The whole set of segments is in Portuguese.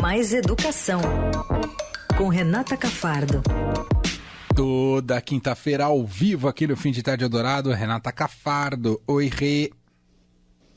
Mais Educação, com Renata Cafardo. Toda quinta-feira ao vivo aqui no Fim de Tarde Adorado, Renata Cafardo. Oi, Rê.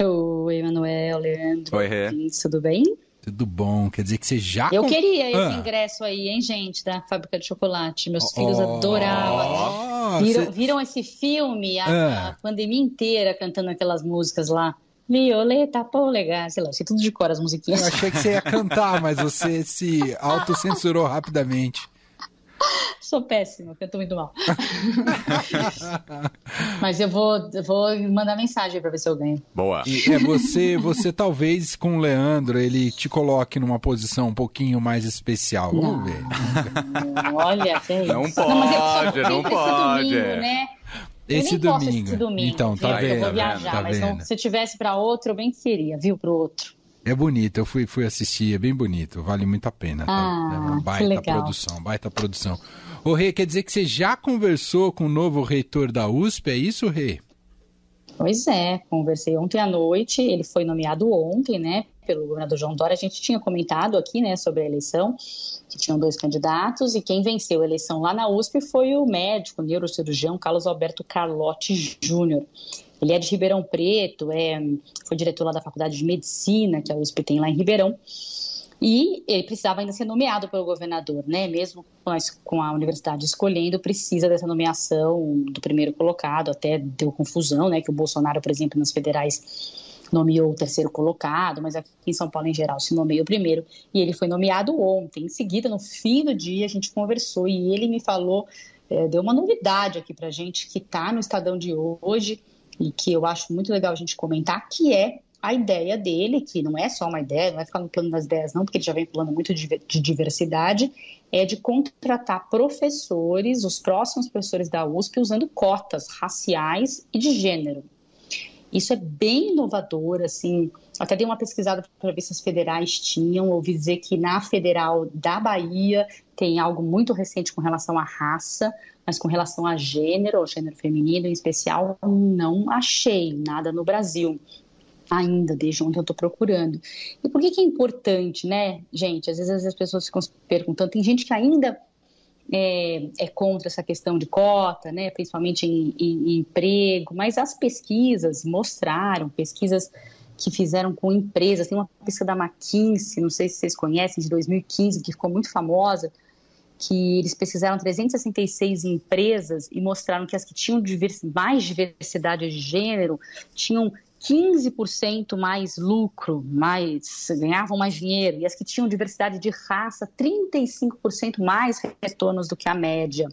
Oi, Emanuel, Leandro. Oi, Rê. Tudo bem? Tudo bom, quer dizer que você já... Eu queria esse ah. ingresso aí, hein, gente, da fábrica de chocolate. Meus oh, filhos adoravam. Viram, cê... viram, esse filme a, ah. a pandemia inteira cantando aquelas músicas lá. Violeta polegar, sei lá, sei tudo de cor as musiquinhas. Eu achei que você ia cantar, mas você se autocensurou rapidamente. Sou péssima, canto muito mal. Mas eu vou, eu vou mandar mensagem para ver se eu ganho. Boa. E é você, você talvez com o Leandro ele te coloque numa posição um pouquinho mais especial. Vamos não, ver. Não, olha, que é Não pode, não, não pode. Domingo, né? Esse domingo. domingo. Então, tá vendo? Eu vou viajar, tá mas vendo? Não, se tivesse para outro, eu bem queria, viu, pro outro. É bonito, eu fui, fui assistir, é bem bonito, vale muito a pena. Tá? Ah, é uma baita legal. produção, baita produção. Ô Rê, quer dizer que você já conversou com o novo reitor da USP, é isso, Rê? Pois é, conversei ontem à noite, ele foi nomeado ontem, né, pelo governador João Dória. A gente tinha comentado aqui, né, sobre a eleição, que tinham dois candidatos, e quem venceu a eleição lá na USP foi o médico, neurocirurgião Carlos Alberto Carlotti Júnior. Ele é de Ribeirão Preto, é, foi diretor lá da Faculdade de Medicina, que a USP tem lá em Ribeirão. E ele precisava ainda ser nomeado pelo governador, né? Mesmo com a universidade escolhendo, precisa dessa nomeação do primeiro colocado. Até deu confusão, né? Que o Bolsonaro, por exemplo, nas federais nomeou o terceiro colocado, mas aqui em São Paulo, em geral, se nomeia o primeiro. E ele foi nomeado ontem. Em seguida, no fim do dia, a gente conversou e ele me falou, é, deu uma novidade aqui pra gente que tá no Estadão de hoje e que eu acho muito legal a gente comentar, que é a ideia dele, que não é só uma ideia, não vai ficar no plano das ideias não, porque ele já vem falando muito de diversidade, é de contratar professores, os próximos professores da USP, usando cotas raciais e de gênero. Isso é bem inovador, assim, até dei uma pesquisada para ver se as federais tinham, ouvi dizer que na federal da Bahia tem algo muito recente com relação à raça, mas com relação a gênero, ou gênero feminino em especial, não achei nada no Brasil ainda, desde onde eu estou procurando. E por que, que é importante, né, gente? Às vezes as pessoas ficam se perguntando, tem gente que ainda é, é, contra essa questão de cota, né, principalmente em, em, em, emprego, mas as pesquisas mostraram, pesquisas que fizeram com empresas, tem uma pesquisa da McKinsey, não sei se vocês conhecem, de 2015, que ficou muito famosa, que eles pesquisaram 366 empresas e mostraram que as que tinham mais diversidade de gênero tinham 15% mais lucro, mais ganhavam mais dinheiro, e as que tinham diversidade de raça, 35% mais retornos do que a média.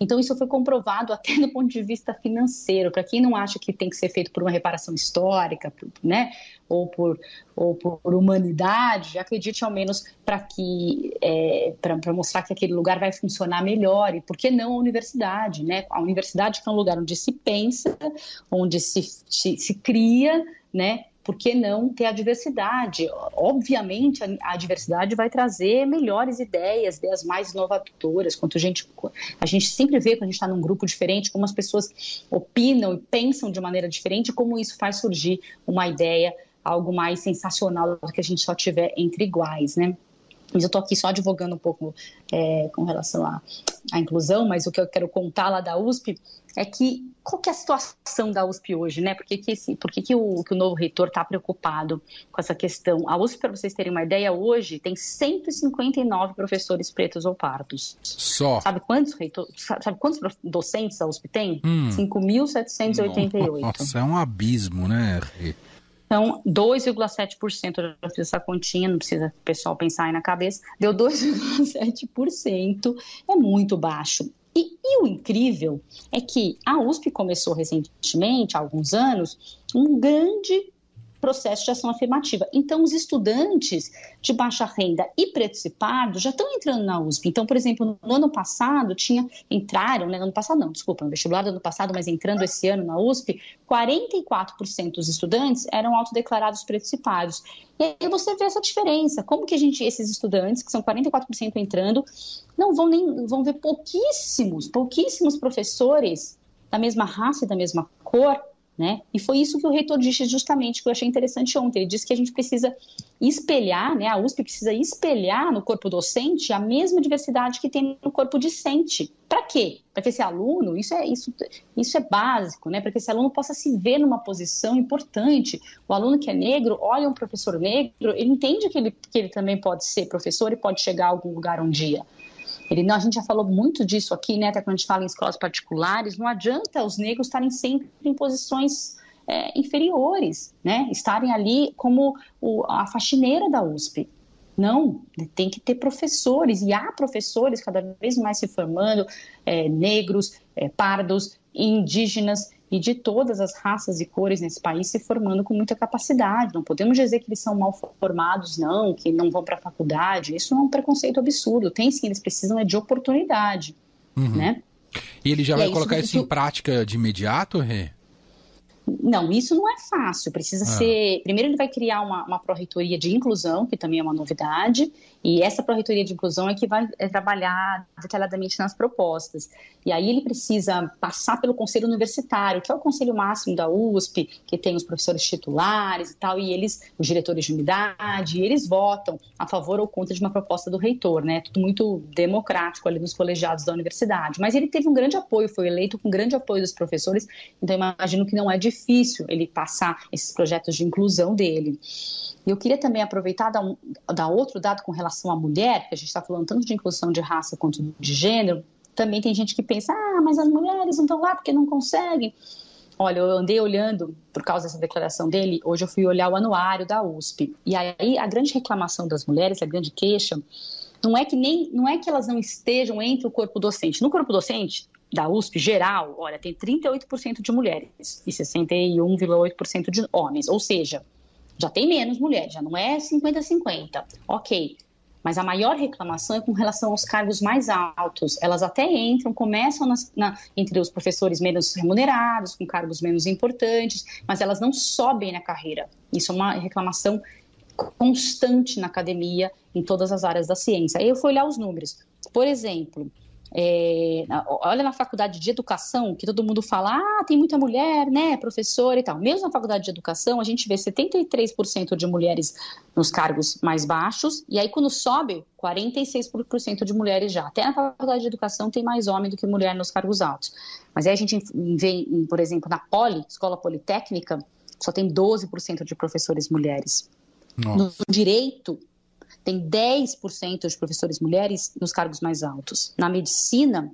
Então, isso foi comprovado até do ponto de vista financeiro. Para quem não acha que tem que ser feito por uma reparação histórica, né, ou por, ou por humanidade, acredite ao menos para que é, para mostrar que aquele lugar vai funcionar melhor e por que não a universidade, né? A universidade que é um lugar onde se pensa, onde se, se, se cria, né? por que não ter a diversidade? Obviamente, a, a, diversidade vai trazer melhores ideias, ideias mais inovadoras. Quanto a gente, a gente sempre vê quando a gente está num grupo diferente, como as pessoas opinam e pensam de maneira diferente, como isso faz surgir uma ideia algo mais sensacional do que a gente só tiver entre iguais, né? Mas eu estou aqui só advogando um pouco é, com relação à, à, inclusão, mas o que eu quero contar lá da USP é que qual que é a situação da USP hoje, né? Por que, que, esse, por que, que, o, que o novo reitor está preocupado com essa questão? A USP, para vocês terem uma ideia, hoje tem 159 professores pretos ou pardos. Só. Sabe quantos, reitor, sabe quantos docentes a USP tem? Hum. 5.788. Nossa, é um abismo, né, então, 2,7%, eu fiz essa continha, não precisa o pessoal pensar aí na cabeça, deu 2,7%, é muito baixo. E, e, o incrível é que a USP começou recentemente, há alguns anos, um grande processo de ação afirmativa. Então, os estudantes de baixa renda e pretos e pardos já estão entrando na USP. Então, por exemplo, no ano passado tinha entraram, né, no ano passado não, desculpa, no vestibular do ano passado, mas entrando esse ano na USP, 44% dos estudantes eram autodeclarados pretos e pardos. E aí você vê essa diferença, como que a gente esses estudantes, que são 44% entrando, não vão nem vão ver pouquíssimos, pouquíssimos professores da mesma raça e da mesma cor né? E foi isso que o reitor disse justamente, que eu achei interessante ontem. Ele disse que a gente precisa espelhar, né? A USP precisa espelhar no corpo docente a mesma diversidade que tem no corpo discente. Para quê? Para que esse aluno, isso é, isso, isso é básico, né? Para que esse aluno possa se ver numa posição importante. O aluno que é negro olha um professor negro, ele entende que ele, que ele também pode ser professor e pode chegar a algum lugar um dia. Ele, a gente já falou muito disso aqui, né? Até quando a gente fala em escolas particulares, não adianta os negros estarem sempre em posições é, inferiores, né? Estarem ali como o, a faxineira da USP. Não, tem que ter professores, e há professores cada vez mais se formando, é, negros, é, pardos, indígenas, e de todas as raças e cores nesse país se formando com muita capacidade. Não podemos dizer que eles são mal formados, não, que não vão para a faculdade. Isso é um preconceito absurdo. Tem sim, eles precisam é de oportunidade, uhum. né? E ele já e vai é colocar isso, isso em prática de imediato, Rê? Não, isso não é fácil. Precisa ah. ser. Primeiro, ele vai criar uma, uma pró-reitoria de inclusão, que também é uma novidade, e essa pró-reitoria de inclusão é que vai é, trabalhar detalhadamente nas propostas. E aí ele precisa passar pelo conselho universitário, que é o conselho máximo da USP, que tem os professores titulares e tal, e eles, os diretores de unidade, eles votam a favor ou contra de uma proposta do reitor, né? Tudo muito democrático ali nos colegiados da universidade. Mas ele teve um grande apoio, foi eleito com grande apoio dos professores, então imagino que não é difícil difícil ele passar esses projetos de inclusão dele. E eu queria também aproveitar dar, um, dar outro dado com relação à mulher, que a gente está falando tanto de inclusão de raça quanto de gênero. Também tem gente que pensa, ah, mas as mulheres não estão lá porque não conseguem. Olha, eu andei olhando, por causa dessa declaração dele, hoje eu fui olhar o anuário da USP. E aí a grande reclamação das mulheres, a grande queixa, não é que nem não é que elas não estejam entre o corpo docente. No corpo docente, da USP geral, olha, tem 38% de mulheres e 61,8% de homens, ou seja, já tem menos mulheres, já não é 50-50. Ok, mas a maior reclamação é com relação aos cargos mais altos. Elas até entram, começam nas, na, entre os professores menos remunerados, com cargos menos importantes, mas elas não sobem na carreira. Isso é uma reclamação constante na academia, em todas as áreas da ciência. Aí eu fui olhar os números. Por exemplo, é, olha na faculdade de educação, que todo mundo fala, ah, tem muita mulher, né, professora e tal. Mesmo na faculdade de educação, a gente vê 73% de mulheres nos cargos mais baixos, e aí quando sobe, 46% de mulheres já. Até na faculdade de educação tem mais homem do que mulher nos cargos altos. Mas aí a gente vê, por exemplo, na Poli, Escola Politécnica, só tem 12% de professores mulheres. Nossa. No direito, tem 10% de professores mulheres nos cargos mais altos. Na medicina,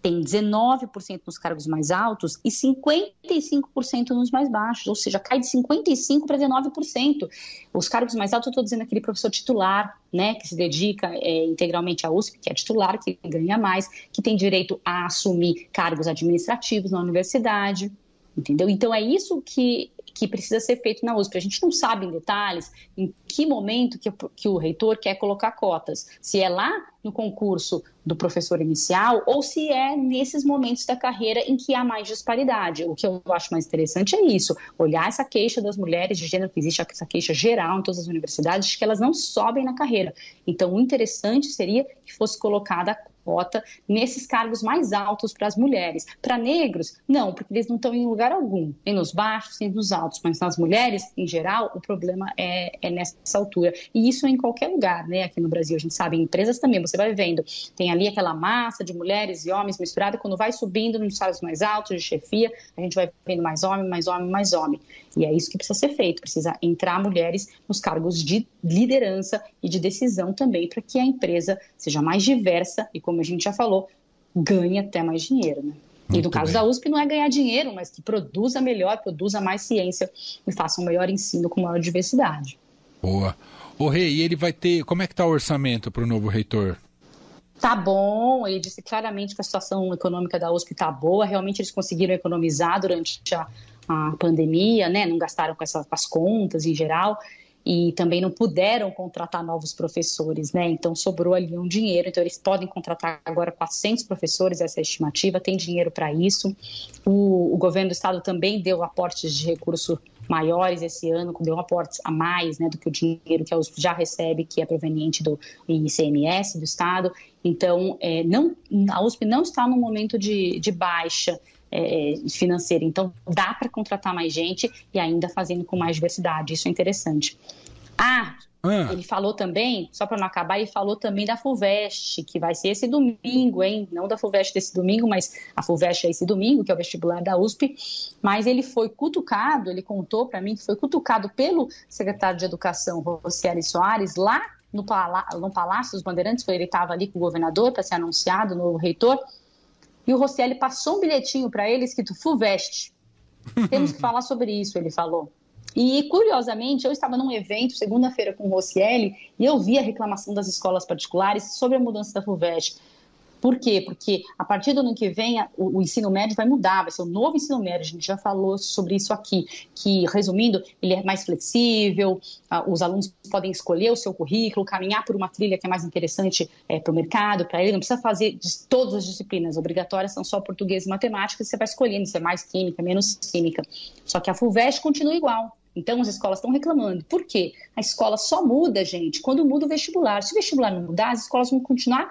tem 19% nos cargos mais altos e 55% nos mais baixos, ou seja, cai de 55% para 19%. Os cargos mais altos, eu estou dizendo aquele professor titular, né, que se dedica é, integralmente à USP, que é titular, que ganha mais, que tem direito a assumir cargos administrativos na universidade, entendeu? Então é isso que que precisa ser feito na USP. A gente não sabe em detalhes em que momento que, que o reitor quer colocar cotas. Se é lá no concurso do professor inicial ou se é nesses momentos da carreira em que há mais disparidade. O que eu acho mais interessante é isso, olhar essa queixa das mulheres de gênero, que existe essa queixa geral em todas as universidades, que elas não sobem na carreira. Então, o interessante seria que fosse colocada cota nesses cargos mais altos para as mulheres. Para negros, não, porque eles não estão em lugar algum, nem nos baixos, nem nos altos, mas nas mulheres, em geral, o problema é, é nessa altura. E isso em qualquer lugar, né? Aqui no Brasil, a gente sabe, em empresas também, você vai vendo, tem ali aquela massa de mulheres e homens misturada, quando vai subindo nos salários mais altos, de chefia, a gente vai vendo mais homem, mais homem, mais homem. E é isso que precisa ser feito, precisa entrar mulheres nos cargos de liderança e de decisão também, para que a empresa seja mais diversa e, como a gente já falou, ganhe até mais dinheiro. Né? e no caso bem. da USP não é ganhar dinheiro, mas que produza melhor, produza mais ciência e faça um melhor ensino com maior diversidade. Boa. O Rei, e ele vai ter. Como é que está o orçamento para o novo reitor? Tá bom, ele disse claramente que a situação econômica da USP está boa, realmente eles conseguiram economizar durante a, a pandemia, né? Não gastaram com, essa, com as contas em geral e também não puderam contratar novos professores, né? Então sobrou ali um dinheiro. Então eles podem contratar agora 400 professores, essa é estimativa, tem dinheiro para isso. O, o, governo do estado também deu aportes de recurso maiores esse ano, deu aportes a mais, né, do que o dinheiro que a USP já recebe, que é proveniente do ICMS do estado. Então, é, não, a USP não está num momento de, de baixa é, financeira. Então, dá para contratar mais gente e ainda fazendo com mais diversidade. Isso é interessante. Ah, ah. Ele falou também, só para não acabar, ele falou também da FUVEST, que vai ser esse domingo, hein? Não da FUVEST desse domingo, mas a FUVEST é esse domingo, que é o vestibular da USP. Mas ele foi cutucado, ele contou para mim que foi cutucado pelo secretário de Educação, Rocieli Soares, lá no, Palá no Palácio dos Bandeirantes, ele estava ali com o governador para ser anunciado, no reitor. E o Rocieli passou um bilhetinho para ele escrito FUVEST. Temos que falar sobre isso, ele falou. E, curiosamente, eu estava num evento segunda-feira com o Rossielli e eu vi a reclamação das escolas particulares sobre a mudança da FUVEST. Por quê? Porque a partir do ano que vem o, o, ensino médio vai mudar, vai ser o novo ensino médio. A gente já falou sobre isso aqui, que resumindo, ele é mais flexível, os alunos podem escolher o seu currículo, caminhar por uma trilha que é mais interessante é, para o mercado, para ele. Não precisa fazer de todas as disciplinas obrigatórias, são só português e matemática, você vai escolhendo se é mais química, menos química. Só que a FUVEST continua igual. Então, as escolas estão reclamando. Por quê? A escola só muda, gente, quando muda o vestibular. Se o vestibular não mudar, as escolas vão continuar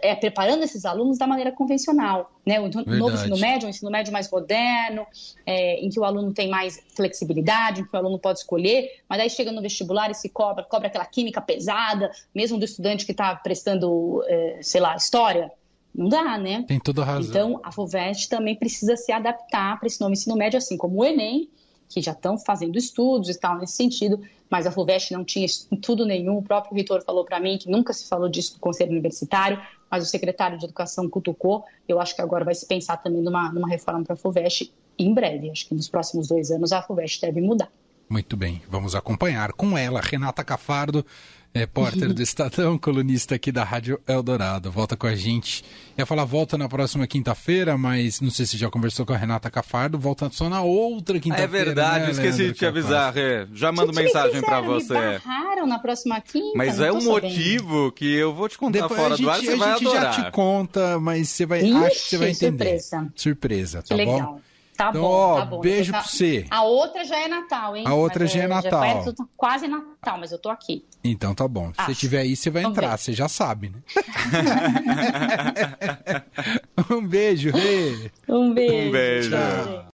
é, preparando esses alunos da maneira convencional. Né? O Verdade. novo ensino médio, um ensino médio mais moderno, é, em que o aluno tem mais flexibilidade, em que o aluno pode escolher, mas aí chega no vestibular e se cobra, cobra aquela química pesada, mesmo do estudante que está prestando, é, sei lá, história. Não dá, né? Tem toda razão. Então, a FUVEST também precisa se adaptar para esse novo ensino médio, assim como o Enem, que já estão fazendo estudos e tal nesse sentido, mas a FUVEST não tinha tudo nenhum. O próprio reitor falou para mim que nunca se falou disso no Conselho Universitário, mas o secretário de Educação cutucou. Eu acho que agora vai se pensar também numa, numa reforma para a FUVEST em breve. Acho que nos próximos dois anos a FUVEST deve mudar. Muito bem, vamos acompanhar com ela, Renata Cafardo, repórter do Estadão, colunista aqui da Rádio Eldorado. Volta com a gente. Ia falar volta na próxima quinta-feira, mas não sei se já conversou com a Renata Cafardo, volta só na outra quinta-feira. É verdade, né, esqueci Leandro de te avisar, Rê. Já mando mensagem para você. Me barraram na próxima quinta. Mas é um motivo que eu vou te contar Depois fora gente, do ar, você vai adorar. A gente já te conta, mas você vai, Ixi, acho que você vai entender. Surpresa. Surpresa, tá que bom? Legal. Tá então, bom, ó, tá bom. Beijo tá... pra você. A outra já é Natal, hein? A outra mas já é, é Natal. Já quase Natal, mas eu tô aqui. Então tá bom. Se você estiver aí, você vai Vamos entrar, ver. você já sabe, né? um beijo, Rê. Um beijo. Um beijo. Tchau.